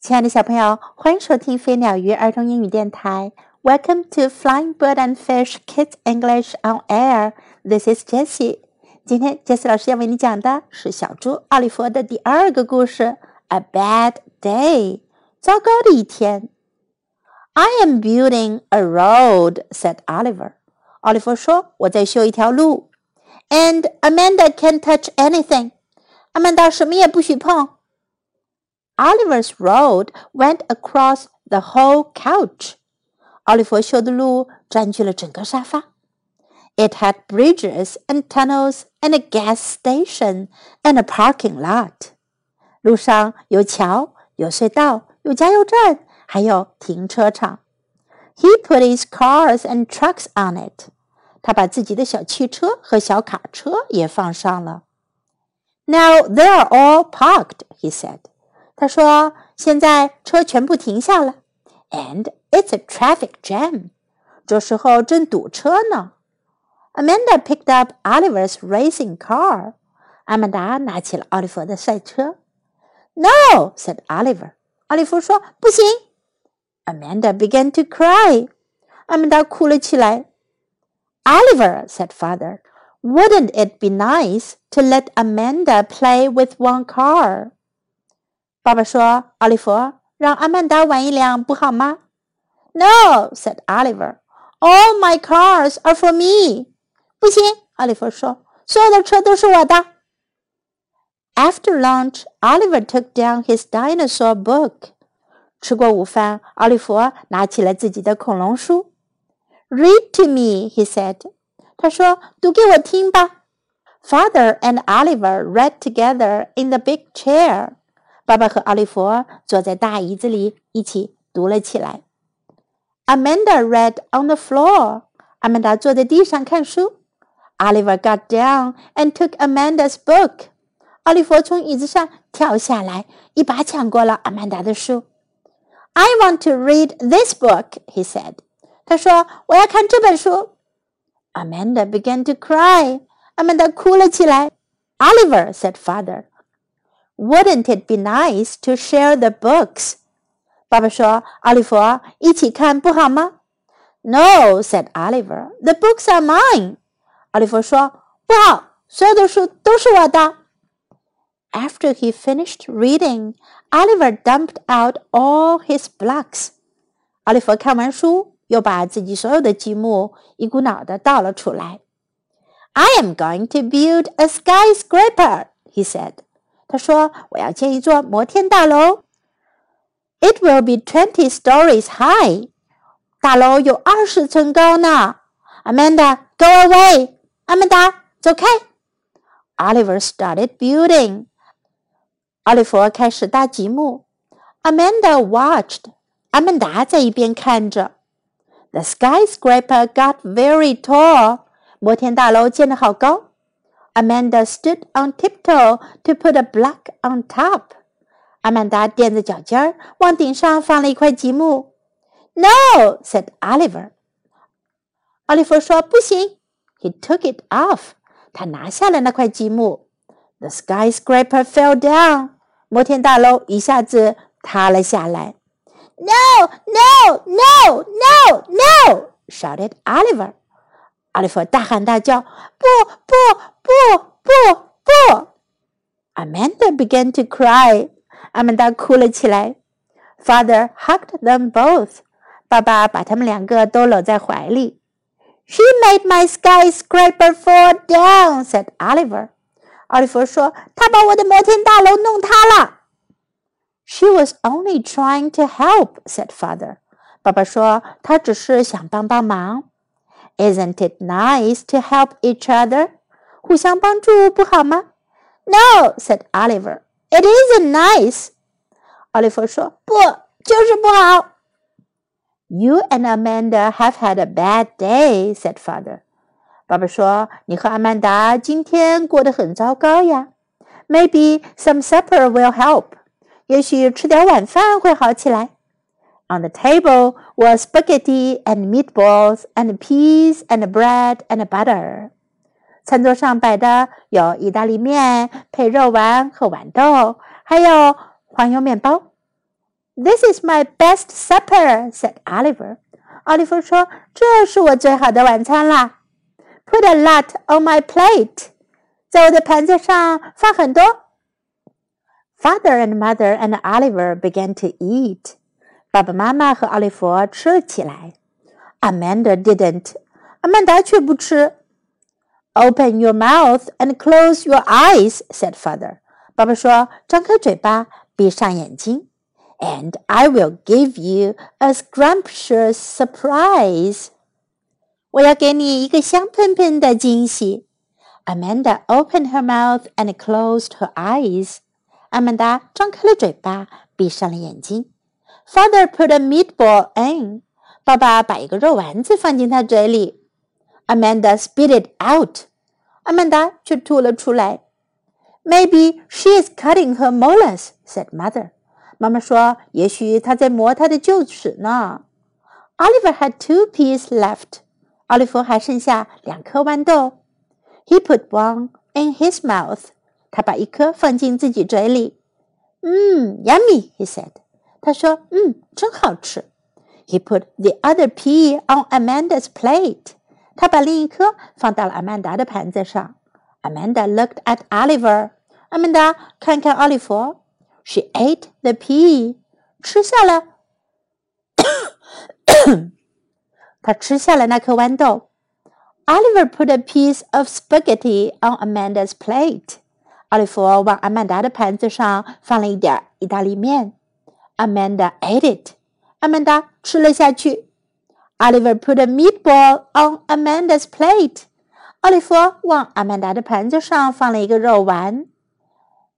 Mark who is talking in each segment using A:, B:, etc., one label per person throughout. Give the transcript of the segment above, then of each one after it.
A: 亲爱的小朋友，欢迎收听飞鸟鱼儿童英语电台。Welcome to Flying Bird and Fish Kids English on Air. This is Jessie. 今天 Jessie 老师要为你讲的是小猪奥利弗的第二个故事，A Bad Day，糟糕的一天。I am building a road," said Oliver. 奥利弗说：“我在修一条路。” And Amanda can't touch anything. 阿曼达什么也不许碰。Oliver's road went across the whole couch. 奥利弗修的路占据了整个沙发。It had bridges and tunnels and a gas station and a parking lot. 路上有桥、有隧道、有加油站，还有停车场。He put his cars and trucks on it. 他把自己的小汽车和小卡车也放上了。Now they are all parked, he said. 他说：“现在车全部停下了，and it's a traffic jam。这时候正堵车呢。” Amanda picked up Oliver's racing car。阿曼达拿起了奥利弗的赛车。“No,” said Oliver。奥利弗说：“不行。” Amanda began to cry。阿曼达哭了起来。“Oliver,” said father, “wouldn't it be nice to let Amanda play with one car?” 爸爸说：“奥利弗，让阿曼达玩一辆不好吗？”“No,” said Oliver. “All my cars are for me.” 不行，奥利弗说：“所有的车都是我的。” After lunch, Oliver took down his dinosaur book. 吃过午饭，奥利弗拿起了自己的恐龙书。“Read to me,” he said. 他说：“读给我听吧。” Father and Oliver read together in the big chair. 爸爸和奥利弗坐在大椅子里，一起读了起来。Amanda read on the floor。阿曼达坐在地上看书。Oliver got down and took Amanda's book。奥利弗从椅子上跳下来，一把抢过了阿曼达的书。I want to read this book, he said。他说：“我要看这本书。” Amanda began to cry。阿曼达哭了起来。Oliver said, "Father." Wouldn't it be nice to share the books? 爸爸说：“奥利弗，一起看不好吗？”No, said Oliver. The books are mine. 奥利弗说：“不好，所有的书都是我的。” After he finished reading, Oliver dumped out all his blocks. 奥利弗看完书，又把自己所有的积木一股脑的倒了出来。I am going to build a skyscraper, he said. 他说：“我要建一座摩天大楼。It will be twenty stories high。大楼有二十层高呢。Amanda，go away。阿曼达，走开。Oliver started building。奥利弗开始搭积木。Amanda watched。阿曼达在一边看着。The skyscraper got very tall。摩天大楼建得好高。Amanda stood on tiptoe to put a block on top. 阿曼达踮着脚尖儿往顶上放了一块积木。No, said Oliver. 奥利弗说：“不行。” He took it off. 他拿下了那块积木。The skyscraper fell down. 摩天大楼一下子塌了下来。No, no, no, no, no! shouted Oliver. 奥利弗大喊大叫：“不不不不不！”Amanda began to cry。阿曼达哭了起来。Father hugged them both。爸爸把他们两个都搂在怀里。She made my skyscraper fall down," said Oliver。奥利弗说：“他把我的摩天大楼弄塌了。” She was only trying to help," said Father。爸爸说：“她只是想帮帮忙。” ” Isn't it nice to help each other? 互相帮助不好吗？No, said Oliver. It isn't nice. 奥利弗说：“不，就是不好。” You and Amanda have had a bad day, said father. 爸爸说：“你和阿曼达今天过得很糟糕呀。Maybe some supper will help. 也许吃点晚饭会好起来。” On the table were spaghetti and meatballs and peas and bread and butter. 餐桌上摆的有意大利面配肉丸和豌豆，还有黄油面包。 This is my best supper," said Oliver. 奥利弗说：“这是我最好的晚餐啦。” Put a lot on my plate，在我的盘子上放很多。Father and mother and Oliver began to eat。 爸爸妈妈和奥利弗吃了起来。Amanda didn't，阿曼达却不吃。Open your mouth and close your eyes，said father。爸爸说：“张开嘴巴，闭上眼睛。” And I will give you a scrumptious surprise。我要给你一个香喷喷的惊喜。Amanda opened her mouth and closed her eyes。阿曼达张开了嘴巴，闭上了眼睛。 Father put a meatball in。爸爸把一个肉丸子放进他嘴里。Amanda spit it out。阿曼达却吐了出来。Maybe she is cutting her molars," said mother. 妈妈说：“也许她在磨她的臼齿呢。” Oliver had two peas left. 奥利弗还剩下两颗豌豆。He put one in his mouth. 他把一颗放进自己嘴里。嗯，yummy, he said. 他说：“嗯，真好吃。” He put the other pea on Amanda's plate. 他把另一颗放到了阿曼达的盘子上。Amanda looked at Oliver. 阿曼达看看奥利弗。she ate the pea，吃下了，她吃下了那颗豌豆。Oliver put a piece of spaghetti on Amanda's plate。奥利弗往阿曼达的盘子上放了一点意大利面。 Amanda ate it。阿曼达吃了下去。Oliver put a meatball on Amanda's plate。奥利弗往阿曼达的盘子上放了一个肉丸。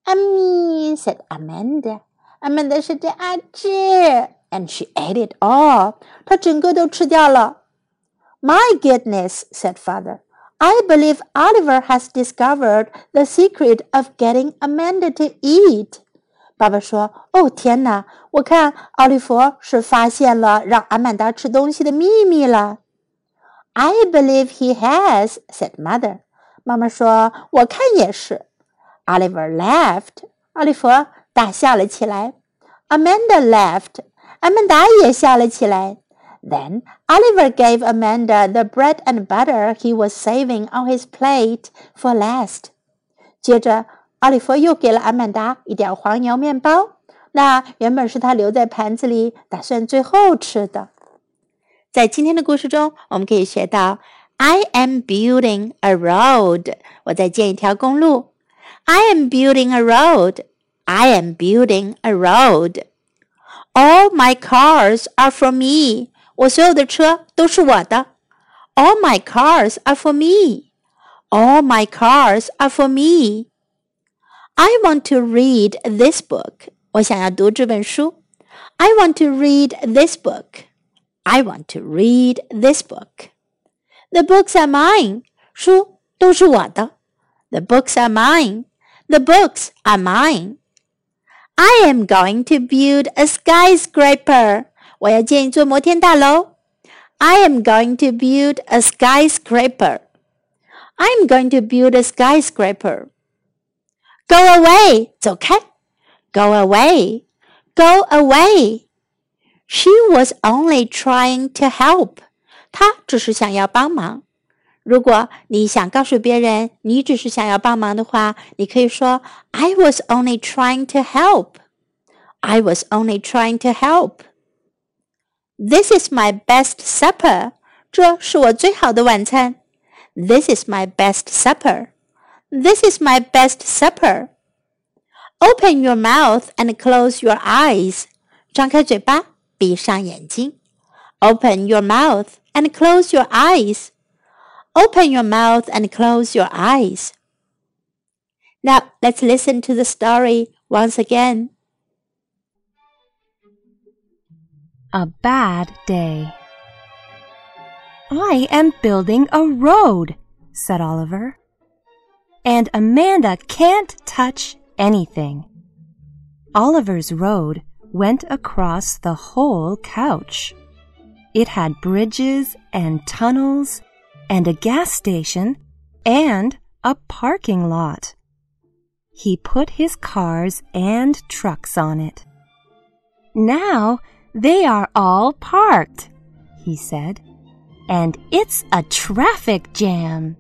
A: Ummy, said Amanda. Amanda 说着啊吃，and she ate it all. 她整个都吃掉了。My goodness, said father. I believe Oliver has discovered the secret of getting Amanda to eat. 爸爸说：“哦，天哪！我看奥利弗是发现了让阿曼达吃东西的秘密了。” I believe he has," said mother. 妈妈说：“我看也是。” Oliver laughed. 奥利弗大笑了起来。Amanda laughed. 阿曼达也笑了起来。Then Oliver gave Amanda the bread and butter he was saving on his plate for last. 接着， 奥利弗又给了阿曼达一点黄油面包，那原本是他留在盘子里，打算最后吃的。在今天的故事中，我们可以学到：I am building a road。我在建一条公路。I am building a road. I am building a road. All my cars are for me. 我所有的车都是我的。All my cars are for me. All my cars are for me. I want to read this book. 我想要读这本书。I want to read this book. I want to read this book. The books are mine. 书都是我的。The books are mine. The books are mine. I am going to build a skyscraper. 我要建一座摩天大楼。I am going to build a skyscraper. I'm going to build a skyscraper. Go away. 走开。Go away. Go away. She was only trying to help. 她只是想要帮忙。如果你想告诉别人你只是想要帮忙的话，你可以说 "I was only trying to help." I was only trying to help. This is my best supper. 这是我最好的晚餐。This is my best supper. This is my best supper. Open your mouth and close your eyes. 张开嘴巴，闭上眼睛。Open your mouth and close your eyes. Open your mouth and close your eyes. Now let's listen to the story once again.
B: A bad day. I am building a road, said Oliver. And Amanda can't touch anything. Oliver's road went across the whole couch. It had bridges and tunnels and a gas station and a parking lot. He put his cars and trucks on it. Now they are all parked, he said, and it's a traffic jam.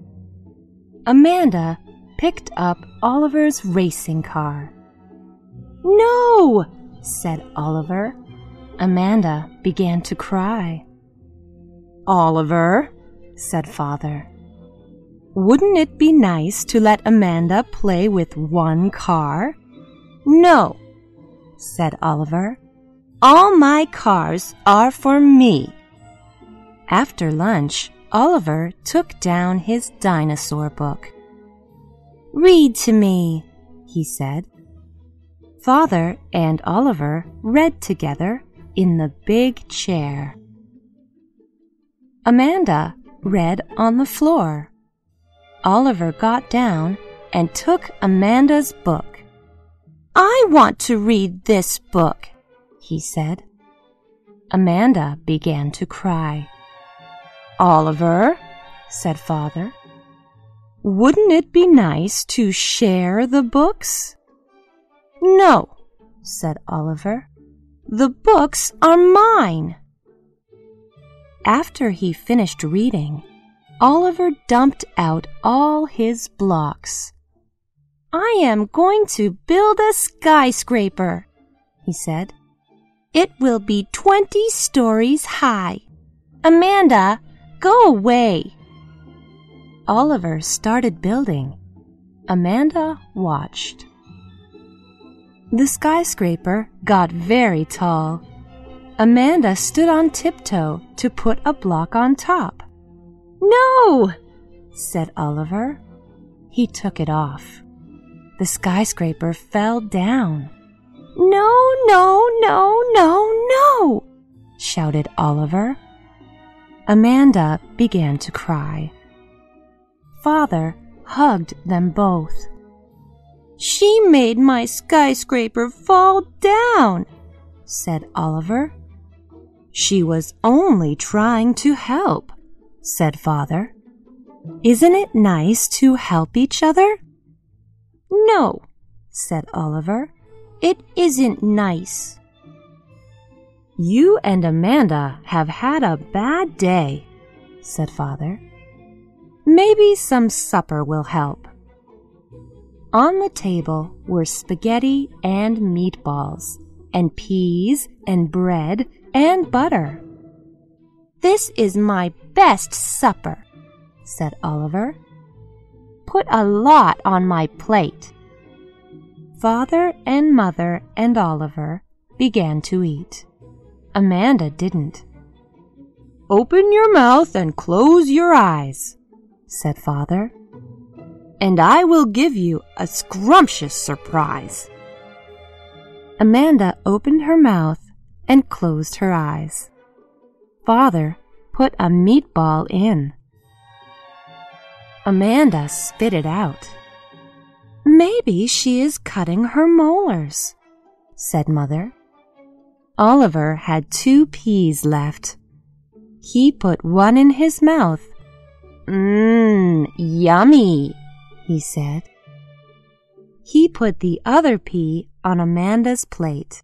B: Amanda picked up Oliver's racing car. No, said Oliver. Amanda began to cry. Oliver, said father, wouldn't it be nice to let Amanda play with one car? No, said Oliver. All my cars are for me. After lunch, Oliver took down his dinosaur book. Read to me, he said. Father and Oliver read together in the big chair. Amanda read on the floor. Oliver got down and took Amanda's book. I want to read this book, he said. Amanda began to cry. Oliver, said father, wouldn't it be nice to share the books? No, said Oliver. The books are mine. After he finished reading, Oliver dumped out all his blocks. I am going to build a skyscraper, he said. It will be twenty stories high. Amanda, go away. Oliver started building. Amanda watched. The skyscraper got very tall. Amanda stood on tiptoe to put a block on top. No, said Oliver. He took it off. The skyscraper fell down. No, no, no, no, no, shouted Oliver. Amanda began to cry. Father hugged them both. She made my skyscraper fall down, said Oliver. She was only trying to help, said Father. Isn't it nice to help each other? No, said Oliver. It isn't nice. You and Amanda have had a bad day, said Father. Maybe some supper will help. On the table were spaghetti and meatballs, and peas and bread and butter. This is my best supper, said Oliver. Put a lot on my plate. Father and Mother and Oliver began to eat. Amanda didn't. Open your mouth and close your eyes, said Father and I will give you a scrumptious surprise. Amanda opened her mouth and closed her eyes. Father put a meatball in. Amanda spit it out. Maybe she is cutting her molars, said Mother. Oliver had two peas left. He put one in his mouth. Mmm, yummy, he said. He put the other pea on Amanda's plate.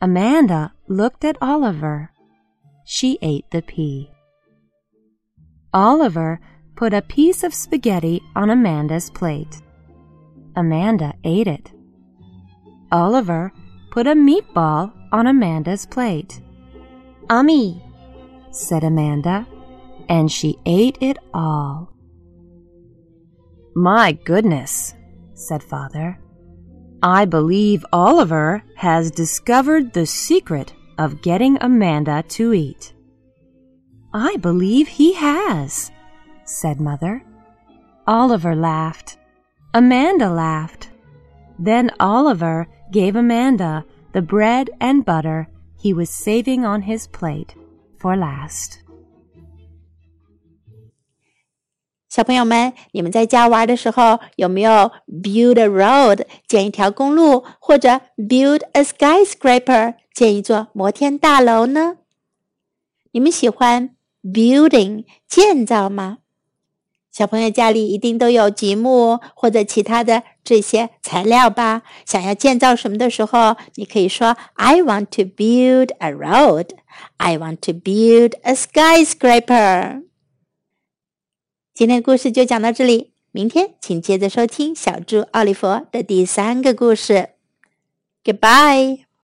B: Amanda looked at Oliver. She ate the pea. Oliver put a piece of spaghetti on Amanda's plate. Amanda ate it. Oliver put a meatball on Amanda's plate. Ummy, said Amanda, and she ate it all. My goodness, said father. I believe Oliver has discovered the secret of getting Amanda to eat. I believe he has, said mother. Oliver laughed. Amanda laughed. Then Oliver gave Amanda the bread and butter he was saving on his plate for last.
A: 小朋友们，你们在家玩的时候有没有 build a road 建一条公路，或者 build a skyscraper 建一座摩天大楼呢？你们喜欢 building 建造吗？小朋友家里一定都有积木或者其他的这些材料吧？想要建造什么的时候，你可以说 "I want to build a road. I want to build a skyscraper." 今天故事就讲到这里，明天请接着收听小猪奥利弗的第三个故事。Goodbye.